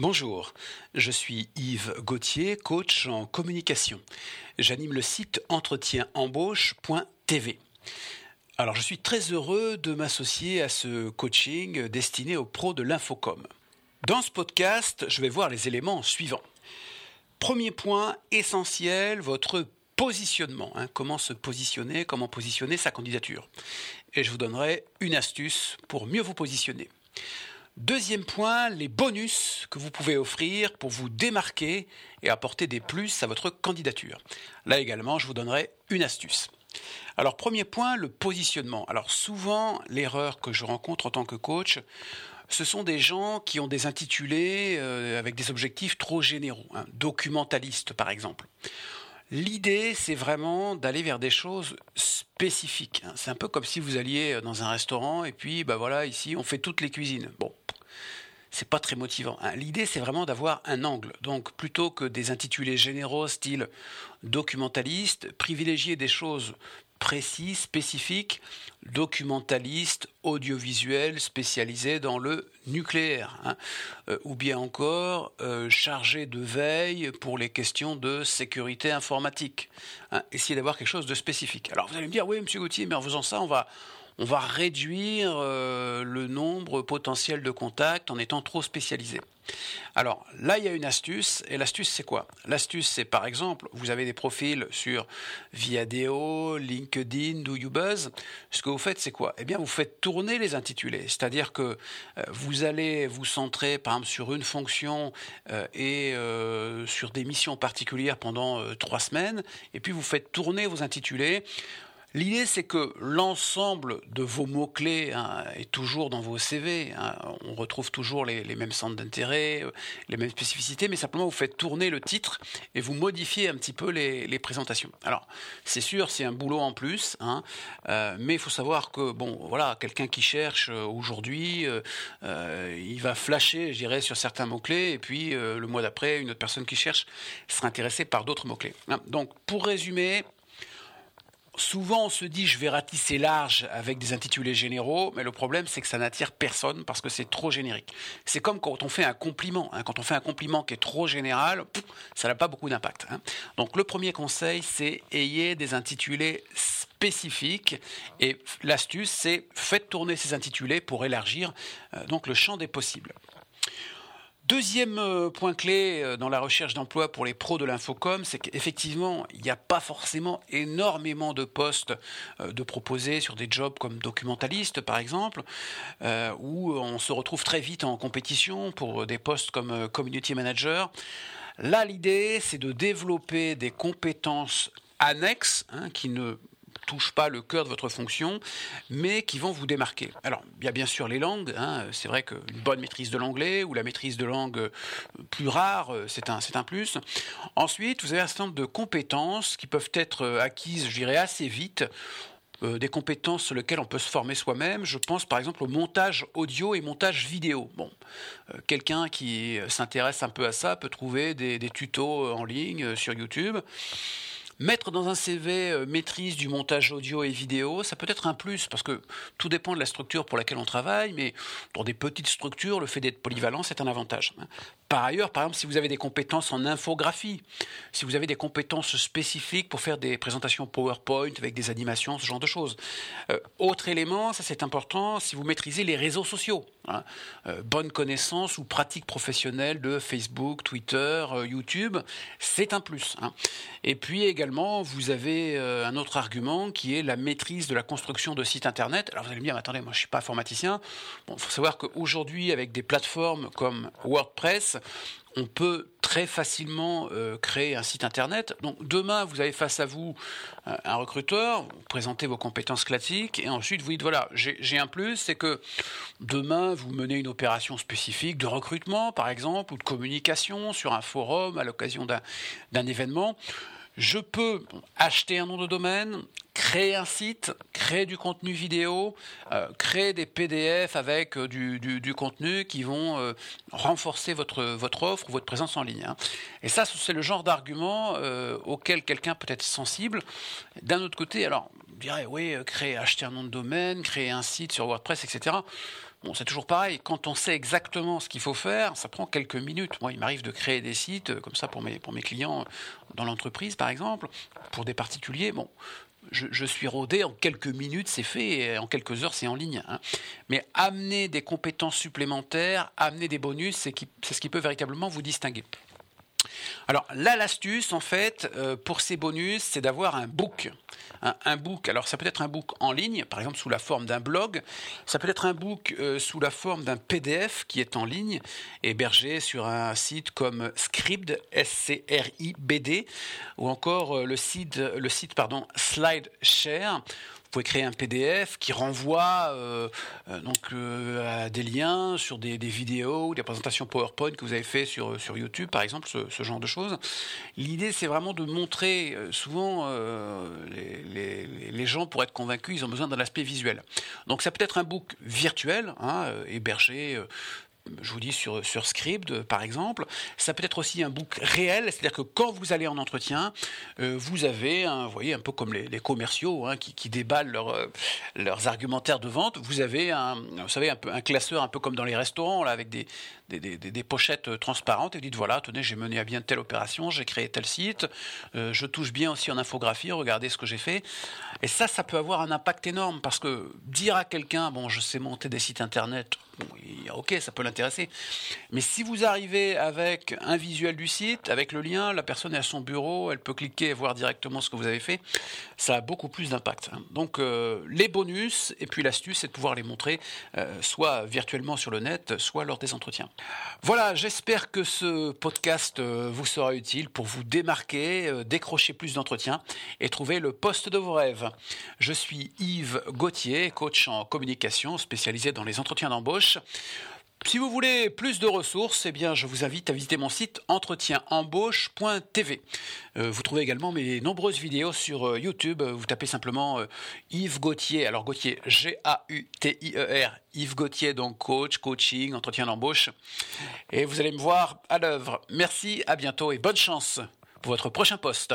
Bonjour, je suis Yves Gauthier, coach en communication. J'anime le site entretienembauche.tv. Alors je suis très heureux de m'associer à ce coaching destiné aux pros de l'infocom. Dans ce podcast, je vais voir les éléments suivants. Premier point essentiel, votre positionnement. Hein. comment se positionner, comment positionner sa candidature. Et je vous donnerai une astuce pour mieux vous positionner. Deuxième point, les bonus que vous pouvez offrir pour vous démarquer et apporter des plus à votre candidature. Là également, je vous donnerai une astuce. Alors premier point, le positionnement. Alors souvent, l'erreur que je rencontre en tant que coach, ce sont des gens qui ont des intitulés euh, avec des objectifs trop généraux, hein, documentalistes par exemple. L'idée, c'est vraiment d'aller vers des choses spécifiques. Hein. C'est un peu comme si vous alliez dans un restaurant et puis, bah voilà, ici, on fait toutes les cuisines. Bon, c'est pas très motivant. Hein. L'idée, c'est vraiment d'avoir un angle. Donc, plutôt que des intitulés généraux, style documentaliste, privilégier des choses précises, spécifiques, documentaliste, audiovisuel, spécialisé dans le nucléaire, hein. euh, ou bien encore euh, chargé de veille pour les questions de sécurité informatique. Hein. Essayez d'avoir quelque chose de spécifique. Alors vous allez me dire, oui, Monsieur Gauthier, mais en faisant ça, on va, on va réduire euh, le nombre potentiel de contacts en étant trop spécialisé. Alors là, il y a une astuce, et l'astuce c'est quoi? L'astuce c'est par exemple, vous avez des profils sur Viadeo, LinkedIn, Do You Buzz. Ce que vous faites c'est quoi? Eh bien, vous faites tourner les intitulés, c'est-à-dire que euh, vous allez vous centrer par exemple sur une fonction euh, et sur des missions particulières pendant trois semaines, et puis vous faites tourner vos intitulés L'idée, c'est que l'ensemble de vos mots-clés hein, est toujours dans vos CV. Hein. On retrouve toujours les, mêmes centres d'intérêt, euh, les mêmes spécificités, mais simplement vous faites tourner le titre et vous modifiez un petit peu les, présentations. Alors, c'est sûr, c'est un boulot en plus, hein, euh, mais il faut savoir que, bon, voilà, quelqu'un qui cherche euh, aujourd'hui, il va flasher, je dirais, sur certains mots-clés, et puis le mois d'après, une autre personne qui cherche sera intéressée par d'autres mots-clés. Donc, pour résumer, Souvent, on se dit je vais ratisser large avec des intitulés généraux, mais le problème c'est que ça n'attire personne parce que c'est trop générique. C'est comme quand on fait un compliment. Hein. Quand on fait un compliment qui est trop général, ça n'a pas beaucoup d'impact. Hein. Donc le premier conseil, c'est ayez des intitulés spécifiques et l'astuce, c'est faites tourner ces intitulés pour élargir euh, donc le champ des possibles. Deuxième euh, point clé euh, dans la recherche d'emploi pour les pros de l'infocom, c'est qu'effectivement, il n'y a pas forcément énormément de postes euh, de proposer sur des jobs comme documentaliste, par exemple, où on se retrouve très vite en compétition pour des postes comme community manager. Là, l'idée, c'est de développer des compétences annexes hein, qui ne touchent pas le cœur de votre fonction, mais qui vont vous démarquer. Alors, il y a bien sûr les langues. Hein. c'est vrai qu'une bonne maîtrise de l'anglais ou la maîtrise de langue euh, plus rare, euh, c'est un, un plus. Ensuite, vous avez un certain nombre de compétences qui peuvent être euh, acquises, je dirais, assez vite. des compétences sur lesquelles on peut se former soi-même. Je pense par exemple au montage audio et montage vidéo. Bon, quelqu'un qui s'intéresse un peu à ça peut trouver des tutos en ligne sur YouTube. Mettre dans un CV euh, maîtrise du montage audio et vidéo, ça peut être un plus parce que tout dépend de la structure pour laquelle on travaille, mais dans des petites structures, le fait d'être polyvalent, c'est un avantage. Par ailleurs, par exemple, si vous avez des compétences en infographie, si vous avez des compétences spécifiques pour faire des présentations PowerPoint avec des animations, ce genre de choses. Euh, autre élément, ça c'est important, si vous maîtrisez les réseaux sociaux. Hein, euh, bonne connaissance ou pratique professionnelle de Facebook, Twitter, YouTube, c'est un plus. Hein. Et puis également, vous avez euh, un autre argument qui est la maîtrise de la construction de sites Internet. Alors vous allez me dire, attendez, moi je ne suis pas informaticien. Il faut savoir qu'aujourd'hui, avec des plateformes comme WordPress, on peut très facilement euh, créer un site internet. Donc demain, vous avez face à vous euh, un recruteur, vous présentez vos compétences classiques, et ensuite vous dites voilà, j'ai un plus, c'est que demain, vous menez une opération spécifique de recrutement, par exemple, ou de communication sur un forum à l'occasion d'un événement je peux acheter un nom de domaine, créer un site, créer du contenu vidéo, euh, créer des PDF avec euh, du, contenu qui vont euh, renforcer votre, votre offre ou votre présence en ligne. Hein. Et ça, c'est le genre d'argument auquel quelqu'un peut être sensible. D'un autre côté, alors, on dirait, oui, créer, acheter un nom de domaine, créer un site sur WordPress, etc. Bon, c'est toujours pareil. Quand on sait exactement ce qu'il faut faire, ça prend quelques minutes. Moi, il m'arrive de créer des sites euh, comme ça pour mes, pour mes clients dans l'entreprise, par exemple, pour des particuliers. Bon, je, suis rodé, en quelques minutes c'est fait, en quelques heures c'est en ligne. Hein. Mais amener des compétences supplémentaires, amener des bonus, c'est ce qui peut véritablement vous distinguer. Alors là, l'astuce, en fait, euh, pour ces bonus, c'est d'avoir un book. Un, book, alors ça peut être un book en ligne, par exemple sous la forme d'un blog, ça peut être un book euh, sous la forme d'un PDF qui est en ligne, hébergé sur un site comme Scribd, S-C-R-I-B-D, ou encore euh, le site, le site pardon, SlideShare vous pouvez créer un PDF qui renvoie euh, euh, donc euh, à des liens sur des, vidéos ou des présentations PowerPoint que vous avez fait sur, sur YouTube, par exemple, ce, genre de choses. L'idée, c'est vraiment de montrer. souvent, les, les, gens, pour être convaincus, ils ont besoin d'un aspect visuel. Donc, ça peut être un book virtuel, hein, hébergé je vous dis sur, sur Script par exemple. Ça peut être aussi un book réel, c'est-à-dire que quand vous allez en entretien, euh, vous avez, un, vous voyez, un peu comme les, commerciaux hein, qui, déballent euh, leurs argumentaires de vente, vous avez un, vous savez, un, classeur un peu comme dans les restaurants, là, avec des, pochettes euh, transparentes et vous dites voilà, tenez, j'ai mené à bien telle opération, j'ai créé tel site, je touche bien aussi en infographie, regardez ce que j'ai fait. Et ça, ça peut avoir un impact énorme parce que dire à quelqu'un, bon, je sais monter des sites internet, ok, ça peut l'intéresser. Mais si vous arrivez avec un visuel du site, avec le lien, la personne est à son bureau, elle peut cliquer et voir directement ce que vous avez fait, ça a beaucoup plus d'impact. Hein. Donc euh, les bonus et puis l'astuce, c'est de pouvoir les montrer euh, soit virtuellement sur le net, soit lors des entretiens. Voilà, j'espère que ce podcast euh, vous sera utile pour vous démarquer, décrocher plus d'entretiens et trouver le poste de vos rêves. Je suis Yves Gauthier, coach en communication spécialisé dans les entretiens d'embauche si vous voulez plus de ressources, eh bien, je vous invite à visiter mon site entretienembauche.tv. Euh, vous trouvez également mes nombreuses vidéos sur euh, YouTube. Vous tapez simplement euh, Yves Gauthier, alors Gauthier, G-A-U-T-I-E-R, Yves Gauthier, donc coach, coaching, entretien d'embauche. Et vous allez me voir à l'œuvre. Merci, à bientôt et bonne chance pour votre prochain poste.